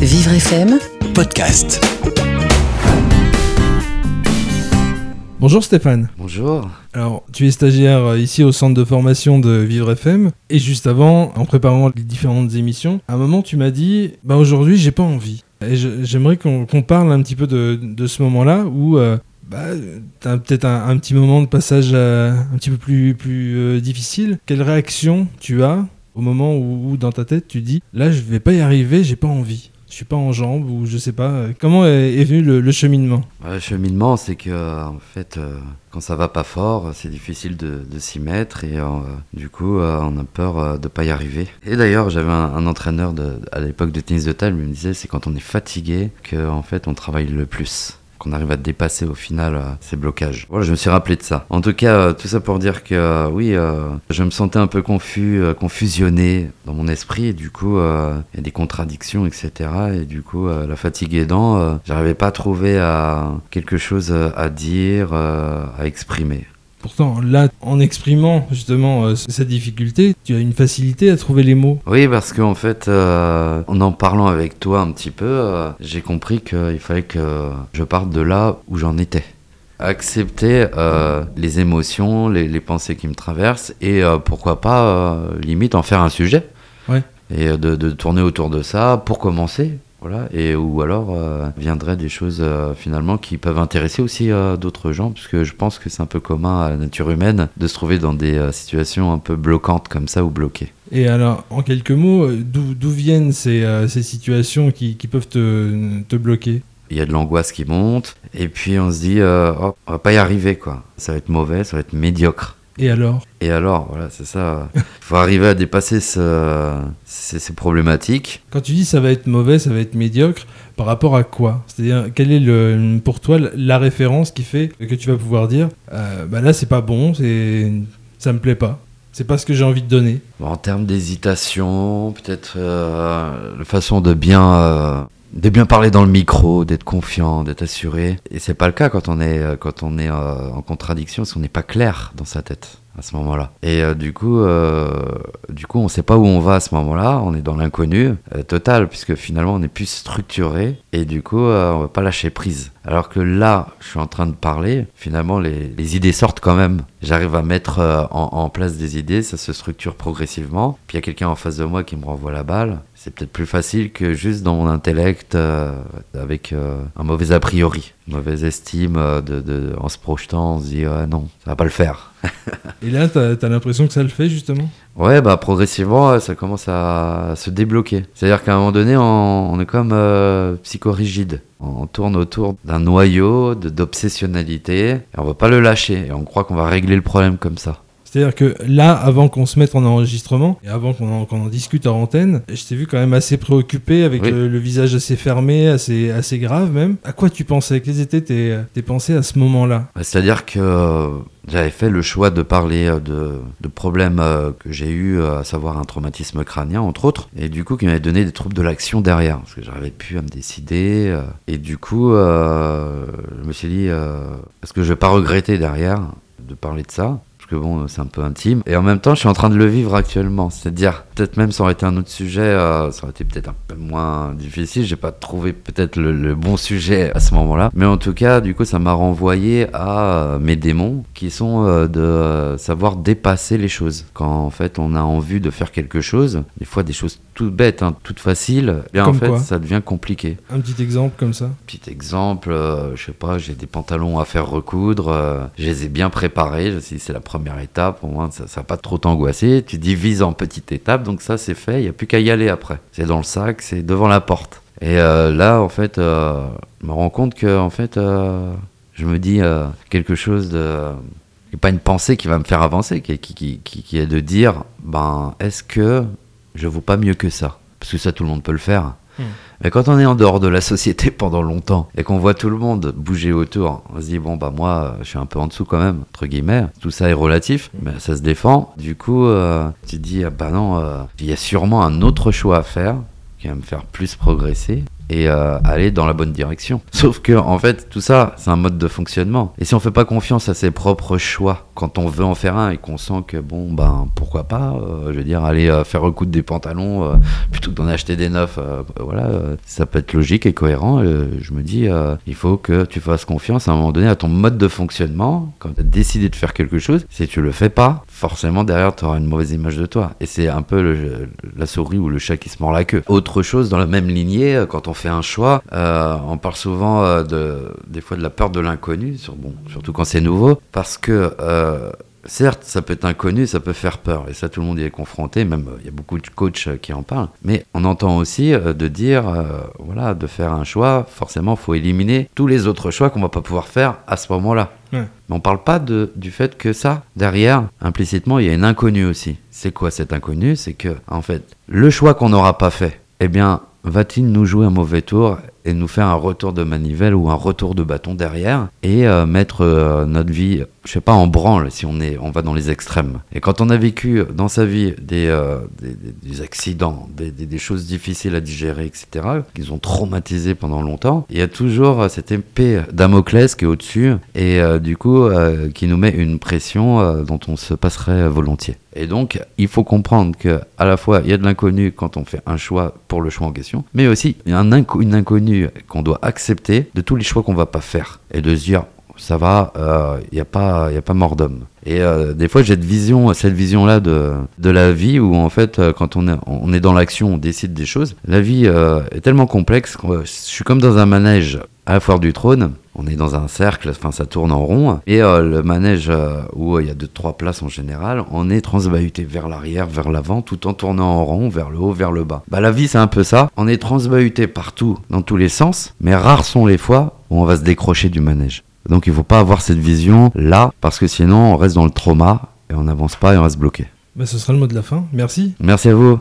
Vivre FM, podcast. Bonjour Stéphane. Bonjour. Alors, tu es stagiaire euh, ici au centre de formation de Vivre FM. Et juste avant, en préparant les différentes émissions, à un moment, tu m'as dit Bah aujourd'hui, j'ai pas envie. Et j'aimerais qu'on parle un petit peu de, de ce moment-là où. euh, bah, t'as peut-être un, un petit moment de passage euh, un petit peu plus, plus euh, difficile. Quelle réaction tu as au moment où, où dans ta tête tu dis là je vais pas y arriver, j'ai pas envie, je suis pas en jambes ou je sais pas. euh, Comment est, venu le, cheminement? Ouais, Le cheminement, c'est que euh, en fait, euh, quand ça va pas fort, c'est difficile de, s'y mettre et euh, du coup, euh, on a peur euh, de pas y arriver. Et d'ailleurs, j'avais un, entraîneur à l'époque de tennis de table, il me disait c'est quand on est fatigué que en fait on travaille le plus. Qu'on arrive à dépasser au final euh, ces blocages. Voilà, je me suis rappelé de ça. En tout cas, euh, tout ça pour dire que euh, oui, je me sentais un peu confus, confusionné dans mon esprit, et du coup, il y a des contradictions, etc. Et du coup, la fatigue aidant, j'arrivais pas à trouver euh, quelque chose à dire, à exprimer. Pourtant, là, en exprimant justement euh, cette difficulté, tu as une facilité à trouver les mots. Oui, parce qu'en fait, euh, en en parlant avec toi un petit peu, euh, j'ai compris qu'il fallait que je parte de là où j'en étais. Accepter les émotions, les, les pensées qui me traversent et pourquoi pas, limite, en faire un sujet. Ouais. Et de, de tourner autour de ça pour commencer. Voilà. Et ou alors euh, viendraient des choses euh, finalement qui peuvent intéresser aussi euh, d'autres gens, parce que je pense que c'est un peu commun à la nature humaine de se trouver dans des situations un peu bloquantes comme ça ou bloquées. Et alors, en quelques mots, d'où viennent ces, ces situations qui, qui peuvent te, te bloquer? Il y a de l'angoisse qui monte, et puis on se dit, euh, oh, on va pas y arriver, quoi. Ça va être mauvais, ça va être médiocre. Et alors? Et alors, voilà, c'est ça. Il faut arriver à dépasser ce- ces, ces problématiques. Quand tu dis ça va être mauvais, ça va être médiocre, par rapport à quoi? C'est-à-dire, quelle est le, pour toi la référence qui fait que tu vas pouvoir dire euh, bah là c'est pas bon, c'est ça me plaît pas, c'est pas ce que j'ai envie de donner. En termes d'hésitation, peut-être euh, la façon de bien, euh, de bien parler dans le micro, d'être confiant, d'être assuré. Et c'est pas le cas quand on est, euh, quand on est en contradiction, parce qu'on n'est pas clair dans sa tête à ce moment-là. Et euh, du coup, euh, du coup, on sait pas où on va à ce moment-là. On est dans l'inconnu euh, total, puisque finalement, on est plus structuré. Et du coup, euh, on va pas lâcher prise. Alors que là, je suis en train de parler, finalement, les, idées sortent quand même. J'arrive à mettre en, en place des idées, ça se structure progressivement. Puis il y a quelqu'un en face de moi qui me renvoie la balle. C'est peut-être plus facile que juste dans mon intellect euh, avec euh, un mauvais a priori, une mauvaise estime euh, de, de- en se projetant, on se dit ah non, ça va pas le faire. Et là, t'as as, l'impression que ça le fait justement? Ouais, bah progressivement, ça commence à se débloquer. C'est-à-dire qu'à un moment donné, on, on est comme psychorigide. On tourne autour d'un noyau d'obsessionnalité et on va pas le lâcher. Et on croit qu'on va régler le problème comme ça. C'est-à-dire que là, avant qu'on se mette en enregistrement et avant qu'on en, discute en antenne, je t'ai vu quand même assez préoccupé avec Oui. le, le visage assez fermé, assez, assez grave même. À quoi tu pensais? Quelles étaient tes, tes pensées à ce moment-là? Bah, C'est-à-dire que euh, j'avais fait le choix de parler euh, de, de problèmes euh, que j'ai eu, euh, à savoir un traumatisme crânien entre autres, et du coup qui m'avait donné des troubles de l'action derrière, parce que j'arrivais plus à me décider, euh, et du coup euh, je me suis dit, euh, est-ce que je vais pas regretter derrière de parler de ça que bon, c'est un peu intime. Et en même temps, je suis en train de le vivre actuellement. C'est-à-dire, peut-être même ça aurait été un autre sujet, euh, ça aurait été peut-être un peu moins difficile. J'ai pas trouvé peut-être le, le bon sujet à ce moment-là. Mais en tout cas, du coup, ça m'a renvoyé à euh, mes démons, qui sont euh, de euh, savoir dépasser les choses. Quand en fait, on a envie de faire quelque chose, des fois des choses toutes bêtes, hein, toutes faciles, bien en fait, quoi ça devient compliqué. Un petit exemple comme ça Petit exemple, euh, je sais pas, j'ai des pantalons à faire recoudre, euh, je les ai bien préparés, je dit c'est la première étape, au moins ça, va pas trop t'angoisser, tu divises en petites étapes, donc ça c'est fait, il y a plus qu'à y aller après. C'est dans le sac, c'est devant la porte. Et euh, là en fait, euh, je me rends compte que en fait, euh, je me dis quelque chose de et pas une pensée qui va me faire avancer, qui, est de dire, ben, est-ce que je vaux pas mieux que ça? Parce que ça, tout le monde peut le faire. Mais quand on est en dehors de la société pendant longtemps et qu'on voit tout le monde bouger autour, on se dit, bon, bah moi, je suis un peu en dessous quand même, entre guillemets. Tout ça est relatif, mais ça se défend. Du coup, euh, tu te dis, ah bah non, euh, il y a sûrement un autre choix à faire qui va me faire plus progresser. Et euh, aller dans la bonne direction. Sauf que en fait, tout ça, c'est un mode de fonctionnement. Et si on fait pas confiance à ses propres choix quand on veut en faire un et qu'on sent que bon, ben pourquoi pas, euh, je veux dire, aller euh, faire recoudre des pantalons plutôt que d'en acheter des neufs, voilà, ça peut être logique et cohérent. je me dis, il faut que tu fasses confiance à un moment donné à ton mode de fonctionnement quand tu as décidé de faire quelque chose. Si tu le fais pas, forcément derrière tu auras une mauvaise image de toi. Et c'est un peu la souris ou le chat qui se mord la queue. Autre chose dans la même lignée, quand on un choix, euh, on parle souvent euh, de, des fois de la peur de l'inconnu, sur, bon, surtout quand c'est nouveau, parce que euh, certes, ça peut être inconnu, ça peut faire peur, et ça tout le monde y est confronté, même il y a beaucoup de coachs qui en parlent, mais on entend aussi de dire, voilà, de faire un choix, forcément, il faut éliminer tous les autres choix qu'on va pas pouvoir faire à ce moment-là. Mais on parle pas de, du fait que ça, derrière, implicitement, il y a une inconnue aussi. C'est quoi cette inconnue C'est que, en fait, le choix qu'on n'aura pas fait, eh bien, va-t-il nous jouer un mauvais tour et nous faire un retour de manivelle ou un retour de bâton derrière et euh, mettre euh, notre vie, je sais pas, en branle si on est, on va dans les extrêmes. Et quand on a vécu dans sa vie des, euh, des, accidents, des, des, choses difficiles à digérer, etc., qui ont traumatisé pendant longtemps, il y a toujours cette épée Damoclès qui est au-dessus et du coup qui nous met une pression dont on se passerait volontiers. Et donc, il faut comprendre que à la fois il y a de l'inconnu quand on fait un choix pour le choix en question, mais aussi il y a un une inconnue qu'on doit accepter de tous les choix qu'on va pas faire et de se dire ça va, il euh, n'y a pas, il a pas mort d'homme. Et euh, des fois, j'ai cette vision, cette vision-là de, de la vie où en fait, euh, quand on est, on est dans l'action, on décide des choses. La vie est tellement complexe que je suis comme dans un manège à la foire du trône. On est dans un cercle, enfin ça tourne en rond. Et le manège où il y a deux trois places en général, on est transbahuté vers l'arrière, vers l'avant, tout en tournant en rond, vers le haut, vers le bas. Bah la vie c'est un peu ça. On est transbahuté partout, dans tous les sens, mais rares sont les fois où on va se décrocher du manège. Donc il ne faut pas avoir cette vision là, parce que sinon on reste dans le trauma et on n'avance pas et on reste bloqué. Bah, ce sera le mot de la fin. Merci. Merci à vous.